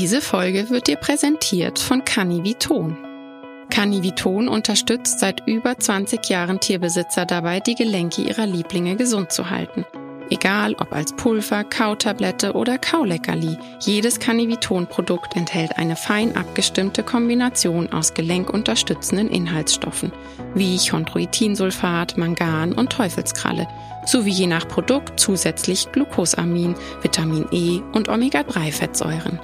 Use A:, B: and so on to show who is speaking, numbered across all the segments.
A: Diese Folge wird dir präsentiert von Canniviton. Canniviton unterstützt seit über 20 Jahren Tierbesitzer dabei, die Gelenke ihrer Lieblinge gesund zu halten. Egal ob als Pulver, Kautablette oder Kauleckerli, jedes Canniviton-Produkt enthält eine fein abgestimmte Kombination aus gelenkunterstützenden Inhaltsstoffen, wie Chondroitinsulfat, Mangan und Teufelskralle, sowie je nach Produkt zusätzlich Glucosamin, Vitamin E und Omega-3-Fettsäuren.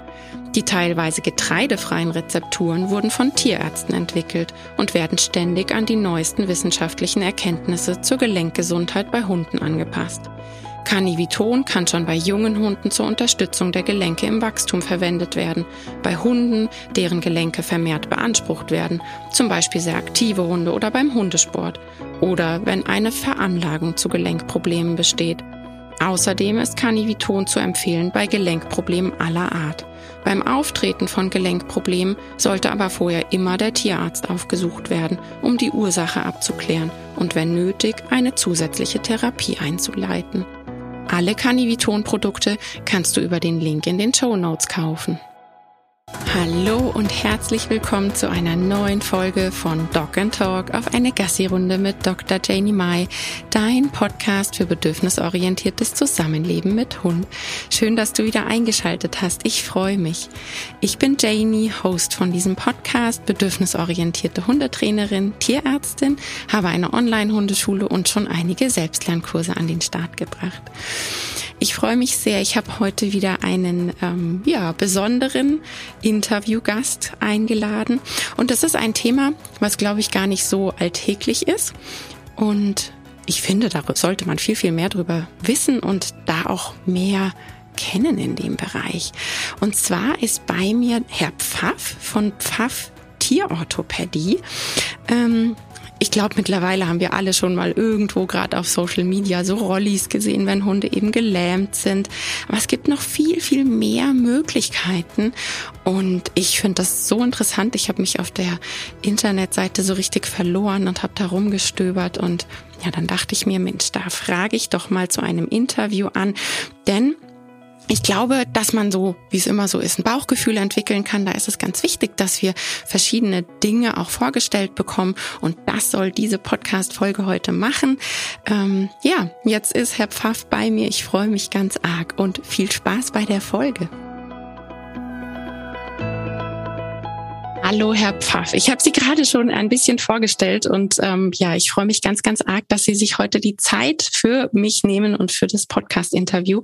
A: Die teilweise getreidefreien Rezepturen wurden von Tierärzten entwickelt und werden ständig an die neuesten wissenschaftlichen Erkenntnisse zur Gelenkgesundheit bei Hunden angepasst. Carniviton kann schon bei jungen Hunden zur Unterstützung der Gelenke im Wachstum verwendet werden. Bei Hunden, deren Gelenke vermehrt beansprucht werden, zum Beispiel sehr aktive Hunde oder beim Hundesport. Oder wenn eine Veranlagung zu Gelenkproblemen besteht. Außerdem ist Carniviton zu empfehlen bei Gelenkproblemen aller Art. Beim Auftreten von Gelenkproblemen sollte aber vorher immer der Tierarzt aufgesucht werden, um die Ursache abzuklären und wenn nötig eine zusätzliche Therapie einzuleiten. Alle Canniviton-Produkte kannst du über den Link in den Show Notes kaufen. Hallo und herzlich willkommen zu einer neuen Folge von Dog and Talk auf eine Gassi-Runde mit Dr. Janie Mai, dein Podcast für bedürfnisorientiertes Zusammenleben mit Hund. Schön, dass du wieder eingeschaltet hast. Ich freue mich. Ich bin Janie, Host von diesem Podcast, bedürfnisorientierte Hundetrainerin, Tierärztin, habe eine Online-Hundeschule und schon einige Selbstlernkurse an den Start gebracht. Ich freue mich sehr. Ich habe heute wieder einen ähm, ja, besonderen Interviewgast eingeladen. Und das ist ein Thema, was, glaube ich, gar nicht so alltäglich ist. Und ich finde, da sollte man viel, viel mehr drüber wissen und da auch mehr kennen in dem Bereich. Und zwar ist bei mir Herr Pfaff von Pfaff Tierorthopädie. Ähm, ich glaube, mittlerweile haben wir alle schon mal irgendwo gerade auf Social Media so Rollis gesehen, wenn Hunde eben gelähmt sind. Aber es gibt noch viel, viel mehr Möglichkeiten. Und ich finde das so interessant. Ich habe mich auf der Internetseite so richtig verloren und habe da rumgestöbert. Und ja, dann dachte ich mir, Mensch, da frage ich doch mal zu einem Interview an. Denn ich glaube, dass man so, wie es immer so ist, ein Bauchgefühl entwickeln kann. Da ist es ganz wichtig, dass wir verschiedene Dinge auch vorgestellt bekommen. Und das soll diese Podcast-Folge heute machen. Ähm, ja, jetzt ist Herr Pfaff bei mir. Ich freue mich ganz arg und viel Spaß bei der Folge. Hallo, Herr Pfaff. Ich habe Sie gerade schon ein bisschen vorgestellt und ähm, ja, ich freue mich ganz, ganz arg, dass Sie sich heute die Zeit für mich nehmen und für das Podcast-Interview.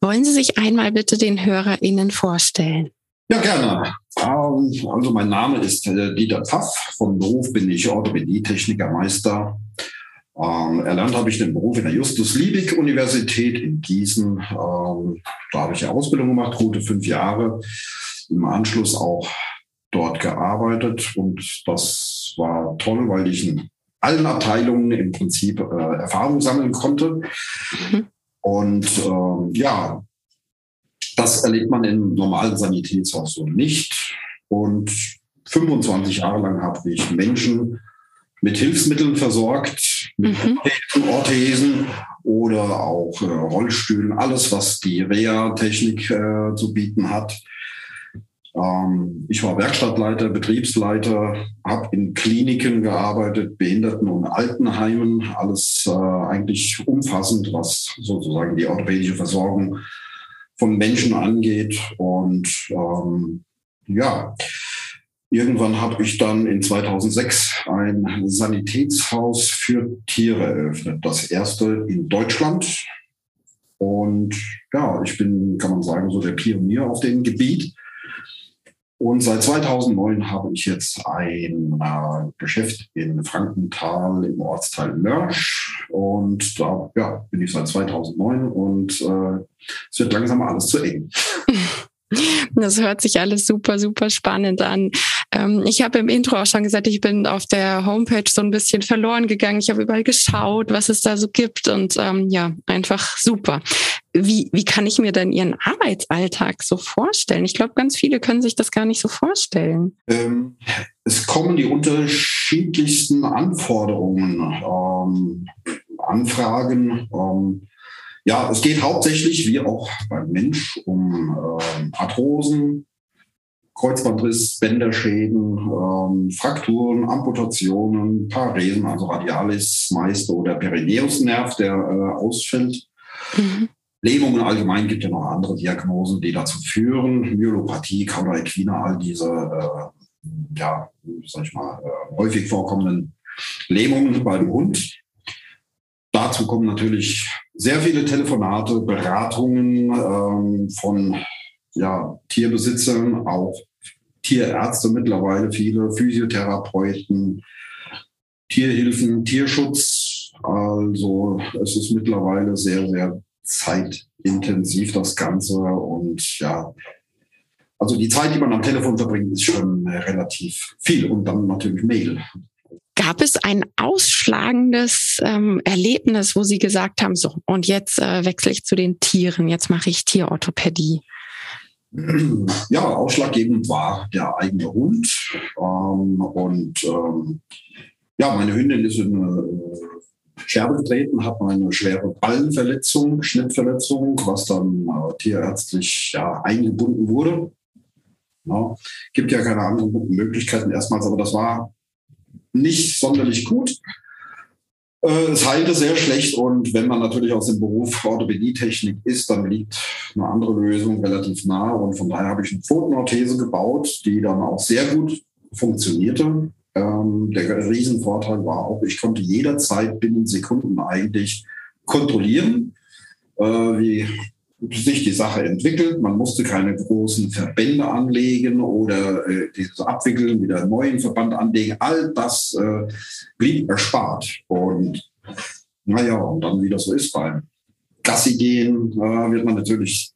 A: Wollen Sie sich einmal bitte den HörerInnen vorstellen?
B: Ja, gerne. Ähm, also mein Name ist äh, Dieter Pfaff. Vom Beruf bin ich Orthopädie-Technikermeister. Ähm, erlernt habe ich den Beruf in der Justus-Liebig-Universität in Gießen. Ähm, da habe ich eine Ausbildung gemacht, gute fünf Jahre. Im Anschluss auch dort gearbeitet und das war toll, weil ich in allen Abteilungen im Prinzip äh, Erfahrung sammeln konnte. Mhm. Und ähm, ja, das erlebt man im normalen Sanitätshaus so nicht. Und 25 Jahre lang habe ich Menschen mit Hilfsmitteln versorgt, mit mhm. Orthesen oder auch äh, Rollstühlen, alles, was die Reha-Technik äh, zu bieten hat. Ähm, ich war Werkstattleiter, Betriebsleiter, habe in Kliniken gearbeitet, Behinderten- und Altenheimen, alles äh, eigentlich umfassend, was sozusagen die orthopädische Versorgung von Menschen angeht. Und ähm, ja, irgendwann habe ich dann in 2006 ein Sanitätshaus für Tiere eröffnet, das erste in Deutschland. Und ja, ich bin, kann man sagen, so der Pionier auf dem Gebiet. Und seit 2009 habe ich jetzt ein äh, Geschäft in Frankenthal im Ortsteil Mörsch. Und da ja, bin ich seit 2009 und äh, es wird langsam alles zu eng.
A: Das hört sich alles super, super spannend an. Ähm, ich habe im Intro auch schon gesagt, ich bin auf der Homepage so ein bisschen verloren gegangen. Ich habe überall geschaut, was es da so gibt und ähm, ja, einfach super. Wie, wie kann ich mir denn Ihren Arbeitsalltag so vorstellen? Ich glaube, ganz viele können sich das gar nicht so vorstellen. Ähm,
B: es kommen die unterschiedlichsten Anforderungen, ähm, Anfragen. Ähm, ja, es geht hauptsächlich, wie auch beim Mensch, um äh, Arthrosen, Kreuzbandriss, Bänderschäden, ähm, Frakturen, Amputationen, Paresen, also Radialis, Meister oder Perineusnerv, der äh, ausfällt. Mhm. Lähmungen allgemein gibt ja noch andere Diagnosen, die dazu führen. Myelopathie, Cauda equina, all diese, äh, ja, sag ich mal, äh, häufig vorkommenden Lähmungen beim Hund. Dazu kommen natürlich sehr viele Telefonate, Beratungen ähm, von ja, Tierbesitzern, auch Tierärzte mittlerweile, viele Physiotherapeuten, Tierhilfen, Tierschutz. Also es ist mittlerweile sehr, sehr zeitintensiv das Ganze und ja, also die Zeit, die man am Telefon verbringt, ist schon relativ viel und dann natürlich Mail.
A: Gab es ein ausschlagendes ähm, Erlebnis, wo Sie gesagt haben, so, und jetzt äh, wechsle ich zu den Tieren, jetzt mache ich Tierorthopädie?
B: Ja, ausschlaggebend war der eigene Hund. Ähm, und ähm, ja, meine Hündin ist in eine Scherbe getreten, hat eine schwere Ballenverletzung, Schnittverletzung, was dann äh, tierärztlich ja, eingebunden wurde. Ja, gibt ja keine anderen Möglichkeiten erstmals, aber das war nicht sonderlich gut. Äh, es heilte sehr schlecht und wenn man natürlich aus dem Beruf Orthopädietechnik ist, dann liegt eine andere Lösung relativ nah und von daher habe ich eine Pfotenorthese gebaut, die dann auch sehr gut funktionierte. Ähm, der Riesenvorteil war auch, ich konnte jederzeit binnen Sekunden eigentlich kontrollieren, äh, wie sich die Sache entwickelt. Man musste keine großen Verbände anlegen oder äh, dieses Abwickeln, wieder einen neuen Verband anlegen. All das äh, blieb erspart. Und naja, und dann, wie das so ist beim Gassi gehen, äh, wird man natürlich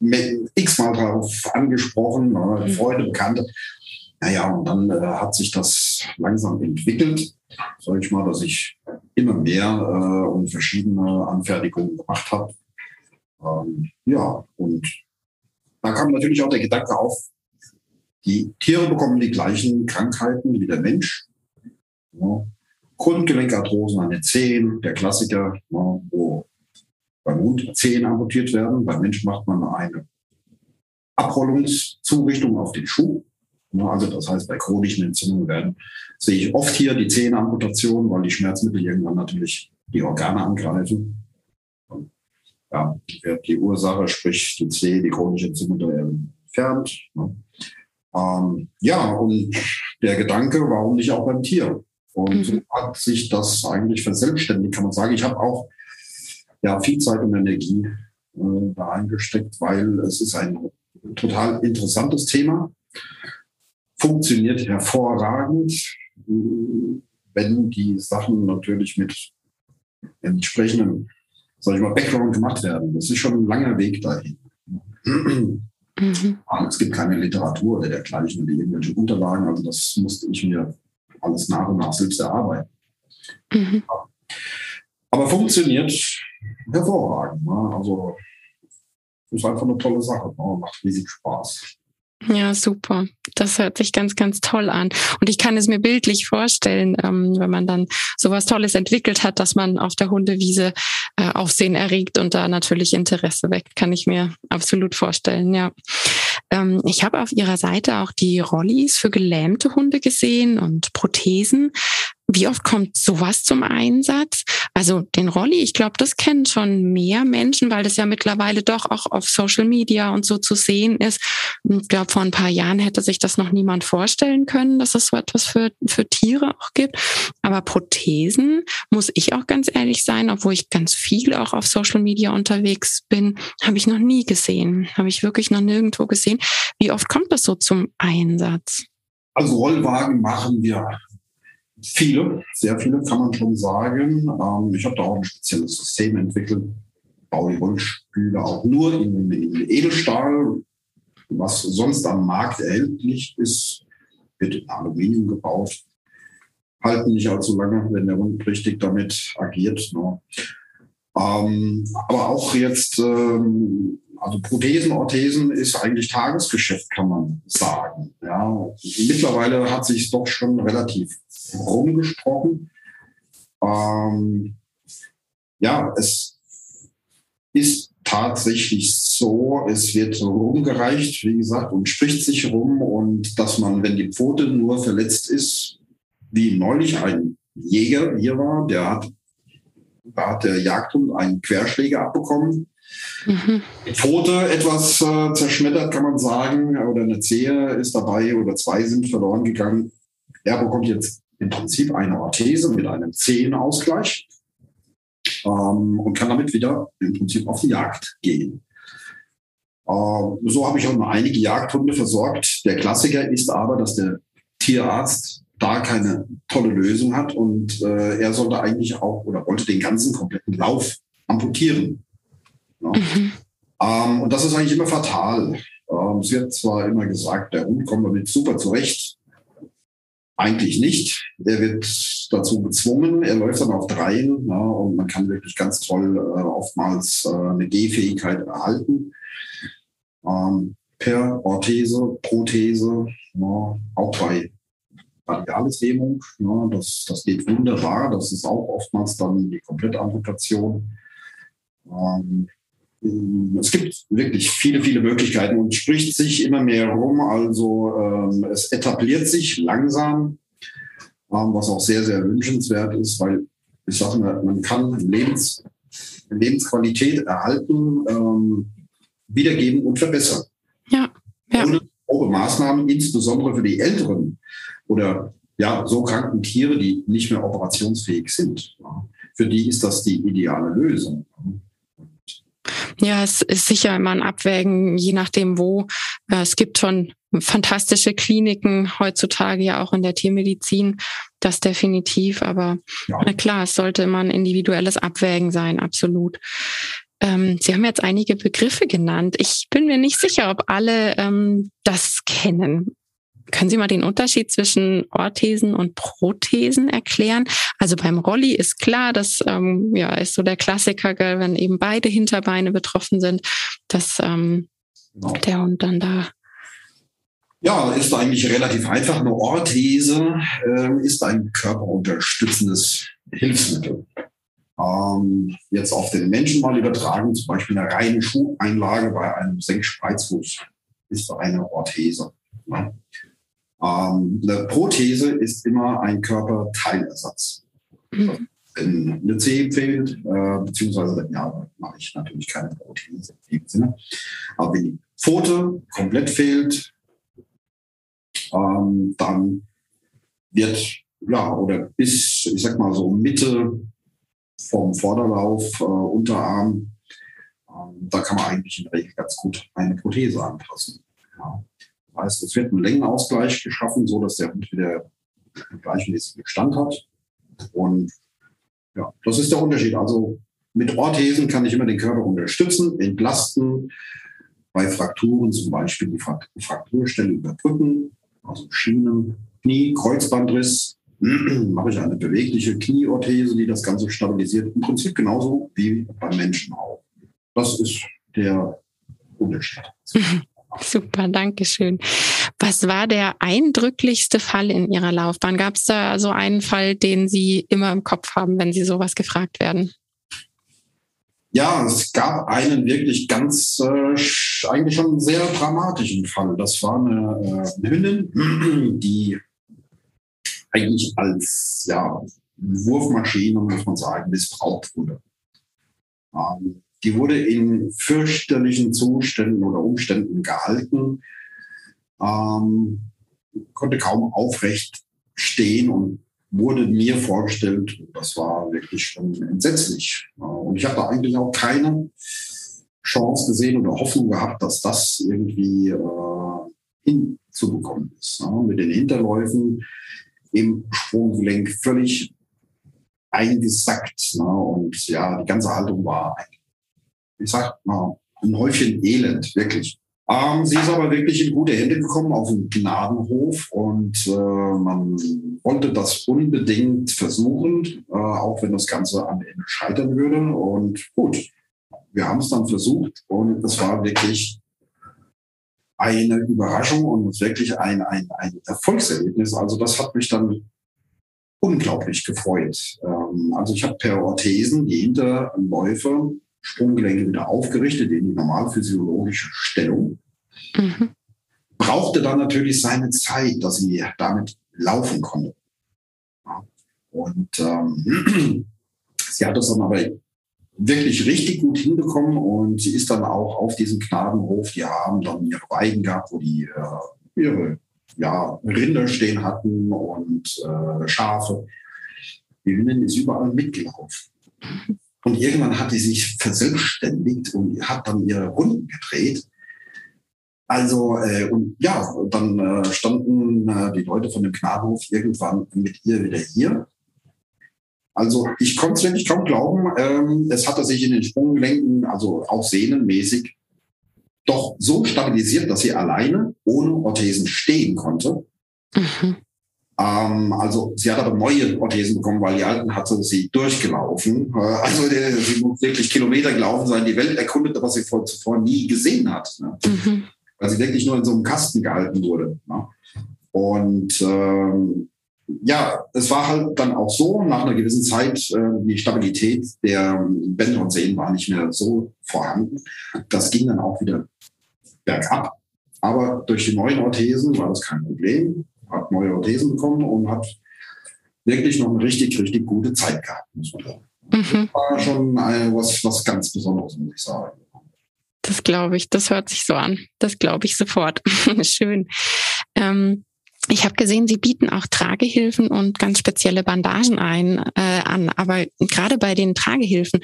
B: x-mal darauf angesprochen, äh, Freunde, Bekannte. Naja, und dann äh, hat sich das langsam entwickelt, sage ich mal, dass ich immer mehr äh, und verschiedene Anfertigungen gemacht habe ähm, ja, und da kam natürlich auch der Gedanke auf, die Tiere bekommen die gleichen Krankheiten wie der Mensch. Ja. Grundgelenkarthrosen an den Zehen, der Klassiker, ja, wo beim Hund Zehen amputiert werden. Beim Mensch macht man eine Abrollungszurichtung auf den Schuh. Ja, also das heißt, bei chronischen Entzündungen werden, sehe ich oft hier die Zehenamputation, weil die Schmerzmittel irgendwann natürlich die Organe angreifen ja, wird die Ursache, sprich die C, die chronische Entzündung entfernt. Ne? Ähm, ja, und der Gedanke, warum nicht auch beim Tier? Und mhm. hat sich das eigentlich verselbstständigt, kann man sagen. Ich habe auch ja, viel Zeit und Energie äh, da eingesteckt, weil es ist ein total interessantes Thema. Funktioniert hervorragend, wenn die Sachen natürlich mit entsprechenden sag ich mal, Background gemacht werden. Das ist schon ein langer Weg dahin. Mhm. Es gibt keine Literatur oder dergleichen oder irgendwelche Unterlagen. Also das musste ich mir alles nach und nach selbst erarbeiten. Mhm. Aber funktioniert hervorragend. Ne? Also ist einfach eine tolle Sache. Ne? Macht riesig Spaß.
A: Ja, super. Das hört sich ganz, ganz toll an. Und ich kann es mir bildlich vorstellen, ähm, wenn man dann sowas Tolles entwickelt hat, dass man auf der Hundewiese äh, Aufsehen erregt und da natürlich Interesse weckt, kann ich mir absolut vorstellen, ja. Ähm, ich habe auf Ihrer Seite auch die Rollis für gelähmte Hunde gesehen und Prothesen. Wie oft kommt sowas zum Einsatz? Also den Rolli, ich glaube, das kennen schon mehr Menschen, weil das ja mittlerweile doch auch auf Social Media und so zu sehen ist. Ich glaube, vor ein paar Jahren hätte sich das noch niemand vorstellen können, dass es so etwas für, für Tiere auch gibt. Aber Prothesen, muss ich auch ganz ehrlich sein, obwohl ich ganz viel auch auf Social Media unterwegs bin, habe ich noch nie gesehen. Habe ich wirklich noch nirgendwo gesehen. Wie oft kommt das so zum Einsatz?
B: Also Rollwagen machen wir Viele, sehr viele kann man schon sagen. Ähm, ich habe da auch ein spezielles System entwickelt, baue die Rollstühle auch nur in, in Edelstahl, was sonst am Markt erhältlich ist, wird in Aluminium gebaut. Halten nicht allzu lange, wenn der Hund richtig damit agiert. Ne? Ähm, aber auch jetzt ähm, also Prothesen, Orthesen ist eigentlich Tagesgeschäft, kann man sagen. Ja, mittlerweile hat sich doch schon relativ rumgesprochen. Ähm, ja, es ist tatsächlich so, es wird rumgereicht, wie gesagt, und spricht sich rum und dass man, wenn die Pfote nur verletzt ist, wie neulich ein Jäger hier war, der hat, hat der Jagdhund einen Querschläger abbekommen. Mhm. Die Pfote etwas äh, zerschmettert, kann man sagen, oder eine Zehe ist dabei oder zwei sind verloren gegangen. Er bekommt jetzt im Prinzip eine Orthese mit einem Zehenausgleich ähm, und kann damit wieder im Prinzip auf die Jagd gehen. Ähm, so habe ich auch noch einige Jagdhunde versorgt. Der Klassiker ist aber, dass der Tierarzt da keine tolle Lösung hat und äh, er sollte eigentlich auch oder wollte den ganzen kompletten Lauf amputieren. Ja. Mhm. Ähm, und das ist eigentlich immer fatal. Ähm, es wird zwar immer gesagt, der Hund kommt damit super zurecht. Eigentlich nicht. Er wird dazu gezwungen. Er läuft dann auf Dreien ja, und man kann wirklich ganz toll äh, oftmals äh, eine Gehfähigkeit erhalten. Ähm, per Orthese, Prothese, ja, auch bei Radialeslähmung. Ja, das, das geht wunderbar. Das ist auch oftmals dann die Komplettamputation. Ähm, es gibt wirklich viele, viele Möglichkeiten und spricht sich immer mehr rum. Also ähm, es etabliert sich langsam, ähm, was auch sehr, sehr wünschenswert ist, weil ich sage mal, man kann Lebens, Lebensqualität erhalten, ähm, wiedergeben und verbessern.
A: Ja. ja.
B: Ohne Maßnahmen, insbesondere für die Älteren oder ja, so kranken Tiere, die nicht mehr operationsfähig sind. Für die ist das die ideale Lösung.
A: Ja, es ist sicher immer ein Abwägen, je nachdem wo. Äh, es gibt schon fantastische Kliniken heutzutage ja auch in der Tiermedizin, das definitiv. Aber ja. na klar, es sollte immer ein individuelles Abwägen sein, absolut. Ähm, Sie haben jetzt einige Begriffe genannt. Ich bin mir nicht sicher, ob alle ähm, das kennen. Können Sie mal den Unterschied zwischen Orthesen und Prothesen erklären? Also beim Rolli ist klar, das ähm, ja, ist so der Klassiker, gell, wenn eben beide Hinterbeine betroffen sind, dass ähm, genau. der Hund dann da.
B: Ja, ist eigentlich relativ einfach. Eine Orthese äh, ist ein körperunterstützendes Hilfsmittel. Ähm, jetzt auf den Menschen mal übertragen, zum Beispiel eine reine Schuheinlage bei einem Senkspreizfuß ist eine Orthese. Ja. Ähm, eine Prothese ist immer ein Körperteilersatz. Mhm. Wenn eine Zehe fehlt, äh, beziehungsweise ja, mache ich natürlich keine Prothese in dem Sinne. Aber wenn die Pfote komplett fehlt, ähm, dann wird, ja, oder bis, ich sag mal so Mitte vom Vorderlauf, äh, Unterarm, äh, da kann man eigentlich in der Regel ganz gut eine Prothese anpassen. Ja. Heißt, es wird ein Längenausgleich geschaffen, so dass der Hund wieder gleichmäßigen Stand hat. Und ja, das ist der Unterschied. Also mit Orthesen kann ich immer den Körper unterstützen, entlasten, bei Frakturen zum Beispiel die Frakturstelle überbrücken, also Schienen, Knie, Kreuzbandriss, mache ich eine bewegliche Knieorthese, die das Ganze stabilisiert. Im Prinzip genauso wie beim Menschen auch. Das ist der Unterschied.
A: Super, danke schön. Was war der eindrücklichste Fall in Ihrer Laufbahn? Gab es da so einen Fall, den Sie immer im Kopf haben, wenn Sie sowas gefragt werden?
B: Ja, es gab einen wirklich ganz, äh, eigentlich schon sehr dramatischen Fall. Das war eine, äh, eine Hündin, die eigentlich als ja, Wurfmaschine, muss man sagen, missbraucht wurde. Ähm, die wurde in fürchterlichen Zuständen oder Umständen gehalten, ähm, konnte kaum aufrecht stehen und wurde mir vorgestellt, das war wirklich schon entsetzlich. Und ich habe da eigentlich auch keine Chance gesehen oder Hoffnung gehabt, dass das irgendwie äh, hinzubekommen ist. Ne? Mit den Hinterläufen im Sprunggelenk völlig eingesackt. Ne? Und ja, die ganze Haltung war ich sag mal, ein Häufchen Elend, wirklich. Ähm, sie ist aber wirklich in gute Hände gekommen auf dem Gnadenhof und äh, man wollte das unbedingt versuchen, äh, auch wenn das Ganze am Ende scheitern würde. Und gut, wir haben es dann versucht und es war wirklich eine Überraschung und wirklich ein, ein, ein Erfolgserlebnis. Also das hat mich dann unglaublich gefreut. Ähm, also ich habe per Orthesen die Hinterläufe Sprunggelenke wieder aufgerichtet in die normal physiologische Stellung. Mhm. Brauchte dann natürlich seine Zeit, dass sie damit laufen konnte. Und ähm, sie hat das dann aber wirklich richtig gut hinbekommen und sie ist dann auch auf diesem Knabenhof, die haben dann ihre Weiden gehabt, wo die äh, ihre ja, Rinder stehen hatten und äh, Schafe. Die Hündin ist überall mitgelaufen. Und irgendwann hat sie sich verselbstständigt und hat dann ihre Runden gedreht. Also, äh, und ja, dann äh, standen äh, die Leute von dem Knabenhof irgendwann mit ihr wieder hier also ich konnte es wirklich kaum glauben. Ähm, es hatte sich in den Sprunggelenken, also auch sehnenmäßig, doch so stabilisiert, dass sie alleine ohne Orthesen stehen konnte. Mhm. Ähm, also sie hat aber neue Orthesen bekommen, weil die alten hatte sie durchgelaufen. Äh, also äh, sie muss wirklich Kilometer gelaufen sein, die Welt erkundet, was sie vor, zuvor nie gesehen hat. Ne? Mhm. Weil sie wirklich nur in so einem Kasten gehalten wurde. Ne? Und ähm, ja, es war halt dann auch so, nach einer gewissen Zeit, äh, die Stabilität der Bänder und Sehnen war nicht mehr so vorhanden. Das ging dann auch wieder bergab. Aber durch die neuen Orthesen war das kein Problem. Hat neue Orthesen bekommen und hat wirklich noch eine richtig, richtig gute Zeit gehabt, muss man sagen. Mhm. Das war schon was, was ganz Besonderes, muss ich sagen.
A: Das glaube ich, das hört sich so an. Das glaube ich sofort. Schön. Ähm, ich habe gesehen, Sie bieten auch Tragehilfen und ganz spezielle Bandagen ein äh, an. Aber gerade bei den Tragehilfen,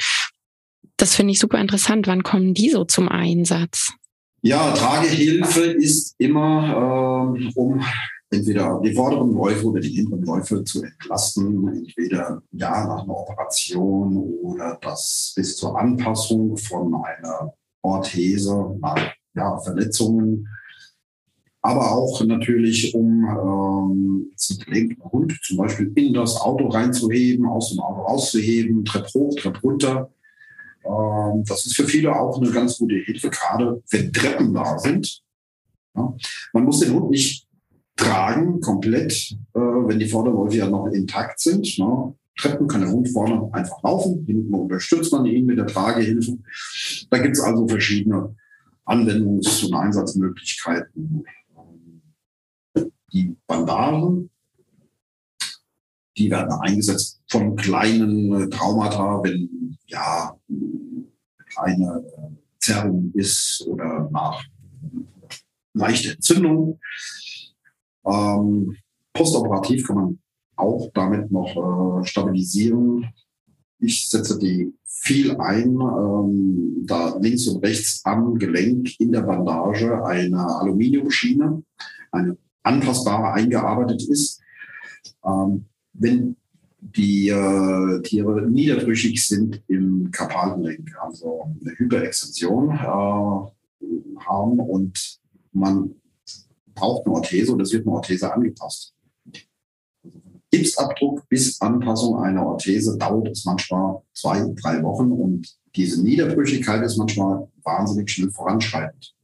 A: das finde ich super interessant. Wann kommen die so zum Einsatz?
B: Ja, Tragehilfe ist immer, äh, um entweder die vorderen Läufe oder die hinteren Läufe zu entlasten, entweder ja nach einer Operation oder das bis zur Anpassung von einer Orthese nach ja, Verletzungen aber auch natürlich, um ähm, einen gelenkten Hund zum Beispiel in das Auto reinzuheben, aus dem Auto rauszuheben, Trepp hoch, Trepp runter. Ähm, das ist für viele auch eine ganz gute Hilfe, gerade wenn Treppen da sind. Ja. Man muss den Hund nicht tragen komplett, äh, wenn die Vorderläufe ja noch intakt sind. Ne. Treppen kann der Hund vorne einfach laufen, hinten unterstützt man ihn mit der Tragehilfe. Da gibt es also verschiedene Anwendungs- und Einsatzmöglichkeiten die Bandagen, die werden eingesetzt von kleinen äh, Traumata, wenn ja kleine äh, Zerrung ist oder nach leichter Entzündung. Ähm, postoperativ kann man auch damit noch äh, stabilisieren. Ich setze die viel ein, ähm, da links und rechts am Gelenk in der Bandage eine Aluminiumschiene, eine anpassbarer eingearbeitet ist. Ähm, wenn die äh, Tiere niederbrüchig sind im Karpalgelenk, also eine Hyperextension äh, haben und man braucht eine Orthese und es wird eine Orthese angepasst. Gipsabdruck bis Anpassung einer Orthese dauert es manchmal zwei, drei Wochen und diese Niederbrüchigkeit ist manchmal wahnsinnig schnell voranschreitend.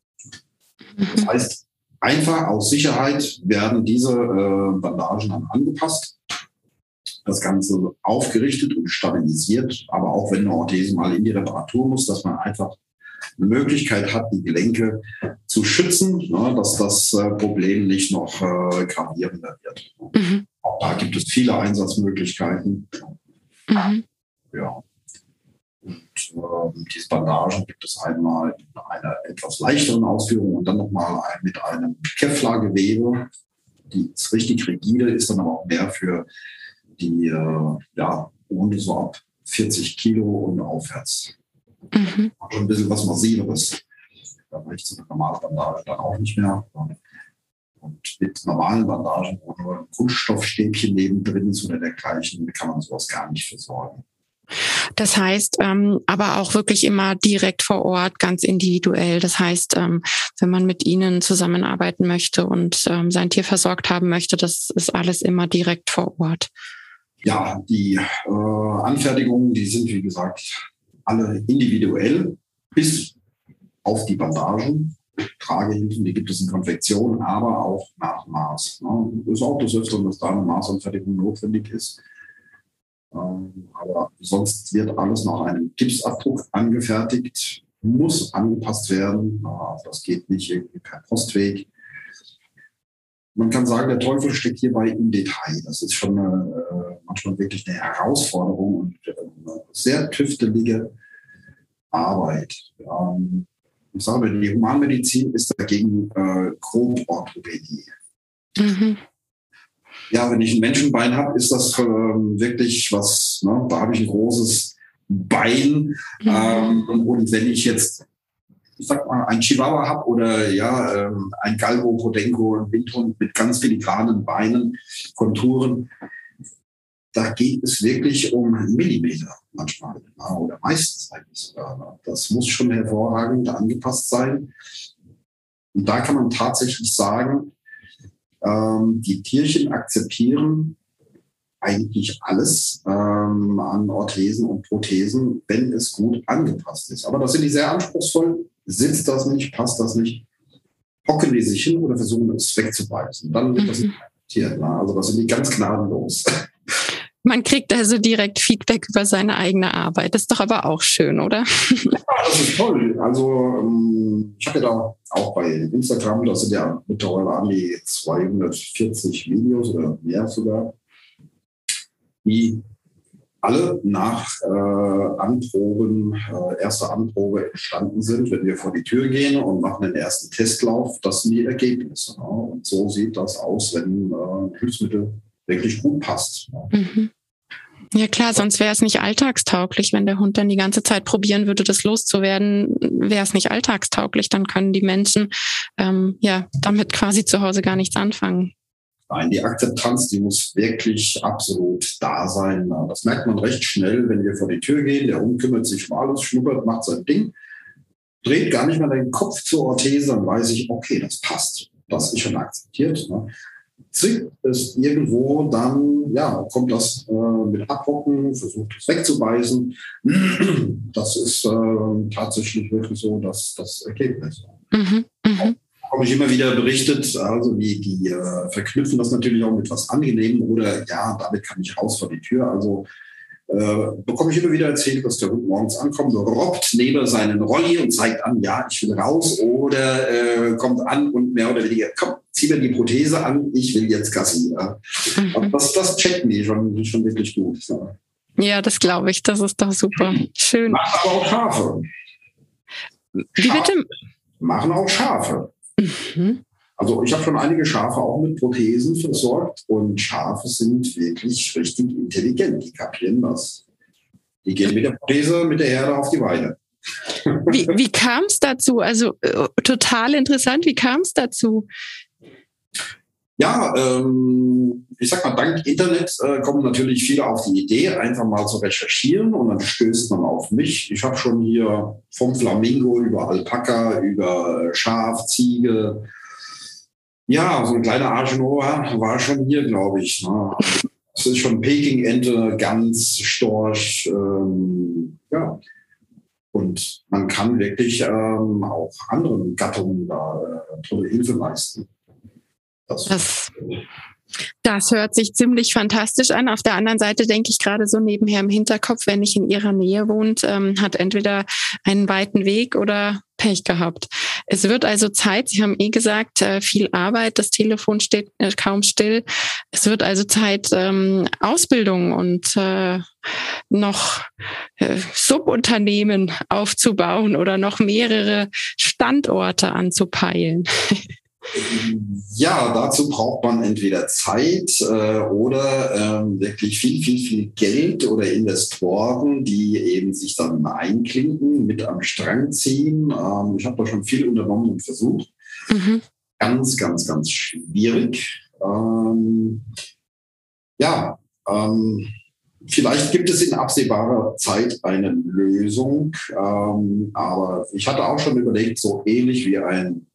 B: Das heißt, Einfach aus Sicherheit werden diese äh, Bandagen dann angepasst. Das Ganze aufgerichtet und stabilisiert, aber auch wenn eine Orthese mal in die Reparatur muss, dass man einfach Möglichkeit hat, die Gelenke zu schützen, ne, dass das äh, Problem nicht noch äh, gravierender wird. Mhm. Auch da gibt es viele Einsatzmöglichkeiten. Mhm. Ja. Und äh, diese Bandagen gibt es einmal in einer etwas leichteren Ausführung und dann nochmal mit einem Kevlar-Gewebe. Die ist richtig rigide, ist dann aber auch mehr für die äh, ja, Hunde so ab 40 Kilo und aufwärts. Mhm. Schon ein bisschen was Massiveres. Da reicht so eine normale Bandage dann auch nicht mehr. Und mit normalen Bandagen, wo nur ein Kunststoffstäbchen nebendrin ist oder dergleichen, kann man sowas gar nicht versorgen.
A: Das heißt, ähm, aber auch wirklich immer direkt vor Ort, ganz individuell. Das heißt, ähm, wenn man mit ihnen zusammenarbeiten möchte und ähm, sein Tier versorgt haben möchte, das ist alles immer direkt vor Ort.
B: Ja, die äh, Anfertigungen, die sind wie gesagt alle individuell, bis auf die Bandagen. Tragehilfen, die gibt es in Konfektion, aber auch nach Maß. Ne? Ist auch das Öfteren, dass da eine Maßanfertigung notwendig ist. Ähm, aber sonst wird alles nach einem Gipsabdruck angefertigt, muss angepasst werden. Das geht nicht irgendwie per Postweg. Man kann sagen, der Teufel steckt hierbei im Detail. Das ist schon eine, äh, manchmal wirklich eine Herausforderung und eine sehr tüftelige Arbeit. Ähm, ich sage, die Humanmedizin ist dagegen äh, Groborthopädie. Mhm. Ja, wenn ich ein Menschenbein habe, ist das ähm, wirklich was, ne? da habe ich ein großes Bein. Mhm. Ähm, und wenn ich jetzt, ich sag mal, ein Chihuahua habe oder ja, ähm, ein Galgo, Podenco, ein Windhund mit ganz filigranen Beinen, Konturen, da geht es wirklich um Millimeter manchmal oder meistens eigentlich sogar. Das muss schon hervorragend angepasst sein. Und da kann man tatsächlich sagen, ähm, die Tierchen akzeptieren eigentlich alles ähm, an Orthesen und Prothesen, wenn es gut angepasst ist. Aber das sind die sehr anspruchsvoll. Sitzt das nicht, passt das nicht, hocken die sich hin oder versuchen es wegzubeißen. Dann wird das mhm. akzeptiert. Also das sind die ganz gnadenlos.
A: Man kriegt also direkt Feedback über seine eigene Arbeit. Das ist doch aber auch schön, oder?
B: Ja, das ist toll. Also ähm, ich habe ja da auch bei Instagram, da sind ja mittlerweile an die 240 Videos oder mehr sogar, die alle nach äh, Anproben, äh, erster Anprobe entstanden sind, wenn wir vor die Tür gehen und machen den ersten Testlauf. Das sind die Ergebnisse. Ne? Und so sieht das aus, wenn äh, Hilfsmittel wirklich gut passt. Mhm.
A: Ja klar, sonst wäre es nicht alltagstauglich. Wenn der Hund dann die ganze Zeit probieren würde, das loszuwerden, wäre es nicht alltagstauglich. Dann können die Menschen ähm, ja damit quasi zu Hause gar nichts anfangen.
B: Nein, die Akzeptanz, die muss wirklich absolut da sein. Das merkt man recht schnell, wenn wir vor die Tür gehen. Der Hund kümmert sich um alles, schnuppert, macht sein Ding, dreht gar nicht mehr den Kopf zur Orthese, dann weiß ich, okay, das passt. Das ist schon akzeptiert. Ne? Zwickt es irgendwo, dann ja, kommt das äh, mit Abhocken, versucht es wegzubeißen. Das ist äh, tatsächlich wirklich so dass das Ergebnis. Mhm, mh. Habe ich immer wieder berichtet, also die, die äh, verknüpfen das natürlich auch mit was Angenehmem oder ja, damit kann ich raus vor die Tür. Also bekomme ich immer wieder erzählt, dass der Hund morgens ankommt, robbt neben seinen Rolli und zeigt an, ja, ich will raus oder äh, kommt an und mehr oder weniger, komm, zieh mir die Prothese an, ich will jetzt Gassi. Ja. Mhm. Das, das checken die schon, schon wirklich gut.
A: Ja, ja das glaube ich, das ist doch super. Schön.
B: Machen aber auch Schafe.
A: Wie bitte?
B: Machen auch Schafe. Mhm. Also ich habe schon einige Schafe auch mit Prothesen versorgt und Schafe sind wirklich richtig intelligent. Die kapieren das. Die gehen mit der Prothese, mit der Herde auf die Weide.
A: Wie, wie kam es dazu? Also äh, total interessant. Wie kam es dazu?
B: Ja, ähm, ich sag mal, dank Internet äh, kommen natürlich viele auf die Idee, einfach mal zu recherchieren und dann stößt man auf mich. Ich habe schon hier vom Flamingo über Alpaka, über Schaf, Ziege, ja, so ein kleiner Arschenoa war schon hier, glaube ich. Ne? Das ist schon Peking-Ente, Gans, Storch, ähm, ja. Und man kann wirklich ähm, auch anderen Gattungen da äh, tolle Hilfe leisten.
A: Das, das, das hört sich ziemlich fantastisch an. Auf der anderen Seite denke ich gerade so nebenher im Hinterkopf, wenn ich in ihrer Nähe wohnt, ähm, hat entweder einen weiten Weg oder Pech gehabt. Es wird also Zeit, Sie haben eh gesagt, äh, viel Arbeit, das Telefon steht äh, kaum still. Es wird also Zeit, ähm, Ausbildung und äh, noch Subunternehmen aufzubauen oder noch mehrere Standorte anzupeilen.
B: Ja, dazu braucht man entweder Zeit äh, oder ähm, wirklich viel, viel, viel Geld oder Investoren, die eben sich dann einklinken, mit am Strang ziehen. Ähm, ich habe da schon viel unternommen und versucht. Mhm. Ganz, ganz, ganz schwierig. Ähm, ja, ähm, vielleicht gibt es in absehbarer Zeit eine Lösung, ähm, aber ich hatte auch schon überlegt, so ähnlich wie ein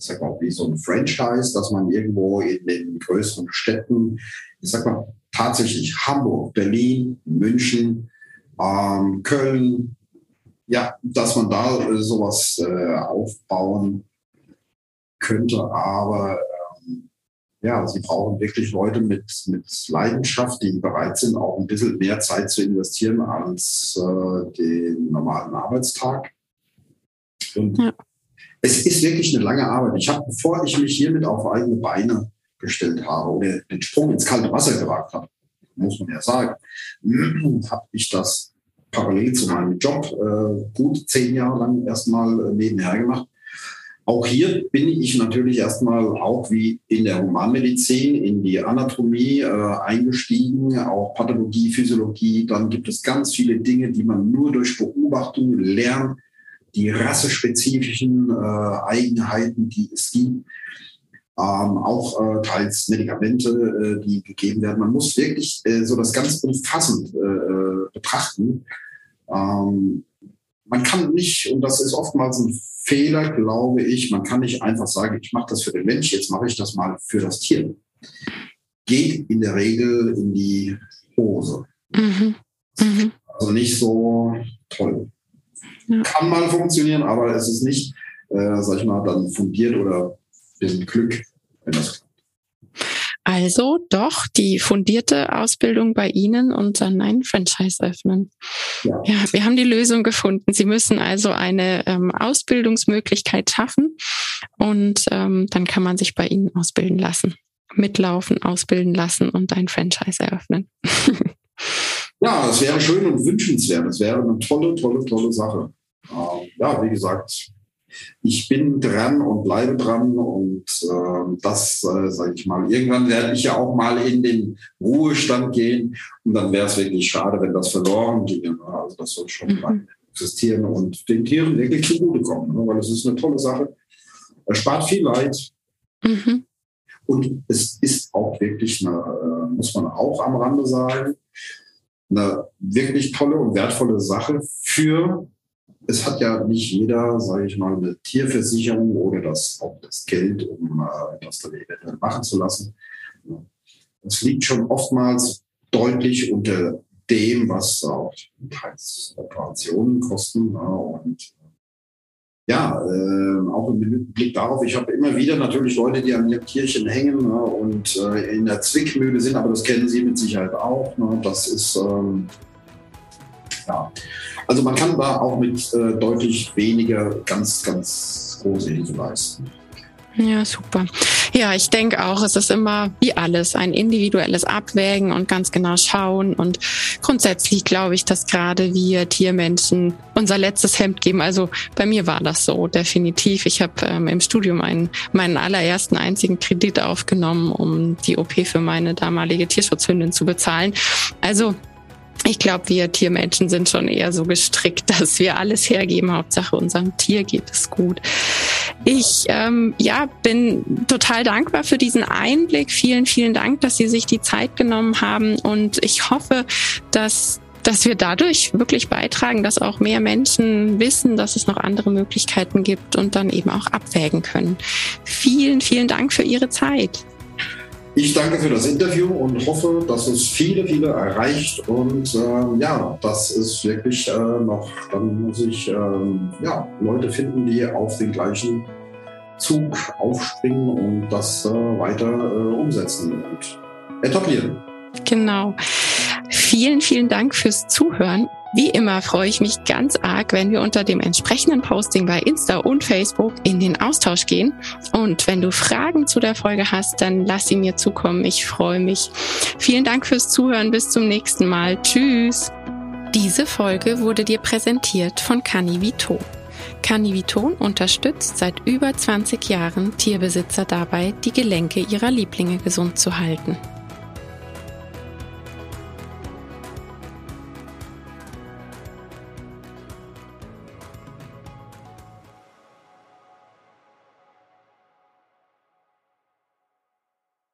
B: ich sag mal, wie so ein Franchise, dass man irgendwo in den größeren Städten, ich sag mal, tatsächlich Hamburg, Berlin, München, ähm, Köln, ja, dass man da äh, sowas äh, aufbauen könnte, aber ähm, Ja, sie brauchen wirklich Leute mit, mit Leidenschaft, die bereit sind, auch ein bisschen mehr Zeit zu investieren als äh, den normalen Arbeitstag. Und ja. Es ist wirklich eine lange Arbeit. Ich habe, bevor ich mich hiermit auf eigene Beine gestellt habe oder den Sprung ins kalte Wasser gewagt habe, muss man ja sagen, habe ich das parallel zu meinem Job äh, gut zehn Jahre lang erstmal äh, nebenher gemacht. Auch hier bin ich natürlich erstmal auch wie in der Humanmedizin in die Anatomie äh, eingestiegen, auch Pathologie, Physiologie. Dann gibt es ganz viele Dinge, die man nur durch Beobachtung lernt, die rassespezifischen äh, Eigenheiten, die es gibt ähm, auch äh, teils Medikamente, äh, die gegeben werden. Man muss wirklich äh, so das ganz umfassend äh, äh, betrachten. Ähm, man kann nicht, und das ist oftmals ein Fehler, glaube ich, man kann nicht einfach sagen, ich mache das für den Mensch, jetzt mache ich das mal für das Tier. Geht in der Regel in die Hose. Mhm. Mhm. Also nicht so toll. Ja. Kann mal funktionieren, aber es ist nicht, äh, sag ich mal, dann fundiert oder ein Glück wenn das
A: also doch die fundierte Ausbildung bei Ihnen und dann ein Franchise öffnen. Ja. ja, wir haben die Lösung gefunden. Sie müssen also eine ähm, Ausbildungsmöglichkeit schaffen und ähm, dann kann man sich bei Ihnen ausbilden lassen, mitlaufen, ausbilden lassen und ein Franchise eröffnen.
B: ja, das wäre schön und wünschenswert. Das wäre eine tolle, tolle, tolle Sache. Ähm, ja, wie gesagt, ich bin dran und bleibe dran und äh, das, äh, sage ich mal, irgendwann werde ich ja auch mal in den Ruhestand gehen und dann wäre es wirklich schade, wenn das verloren ginge. Ne? Also das soll schon mhm. existieren und den Tieren wirklich zugutekommen, ne? weil es ist eine tolle Sache. Er spart viel Leid. Mhm. Und es ist auch wirklich, eine, äh, muss man auch am Rande sagen, eine wirklich tolle und wertvolle Sache für es hat ja nicht jeder, sage ich mal, eine Tierversicherung oder das, auch das Geld, um äh, das dann eventuell machen zu lassen. Das liegt schon oftmals deutlich unter dem, was auch teils Operationen kosten. Und ja, äh, auch im Blick darauf, ich habe immer wieder natürlich Leute, die an ihrem Tierchen hängen ne, und äh, in der Zwickmühle sind, aber das kennen Sie mit Sicherheit auch. Ne, das ist ähm, ja. Also man kann da auch mit äh, deutlich weniger ganz, ganz große Hilfe leisten.
A: Ja, super. Ja, ich denke auch, es ist immer wie alles ein individuelles Abwägen und ganz genau schauen. Und grundsätzlich glaube ich, dass gerade wir Tiermenschen unser letztes Hemd geben. Also bei mir war das so, definitiv. Ich habe ähm, im Studium einen, meinen allerersten einzigen Kredit aufgenommen, um die OP für meine damalige Tierschutzhündin zu bezahlen. Also ich glaube, wir Tiermenschen sind schon eher so gestrickt, dass wir alles hergeben. Hauptsache unserem Tier geht es gut. Ich ähm, ja, bin total dankbar für diesen Einblick. Vielen, vielen Dank, dass Sie sich die Zeit genommen haben. Und ich hoffe, dass dass wir dadurch wirklich beitragen, dass auch mehr Menschen wissen, dass es noch andere Möglichkeiten gibt und dann eben auch abwägen können. Vielen, vielen Dank für Ihre Zeit.
B: Ich danke für das Interview und hoffe, dass es viele, viele erreicht und äh, ja, dass es wirklich äh, noch, dann muss ich äh, ja, Leute finden, die auf den gleichen Zug aufspringen und das äh, weiter äh, umsetzen und etablieren.
A: Genau. Vielen, vielen Dank fürs Zuhören. Wie immer freue ich mich ganz arg, wenn wir unter dem entsprechenden Posting bei Insta und Facebook in den Austausch gehen. Und wenn du Fragen zu der Folge hast, dann lass sie mir zukommen. Ich freue mich. Vielen Dank fürs Zuhören. Bis zum nächsten Mal. Tschüss. Diese Folge wurde dir präsentiert von Canivito. Caniviton unterstützt seit über 20 Jahren Tierbesitzer dabei, die Gelenke ihrer Lieblinge gesund zu halten.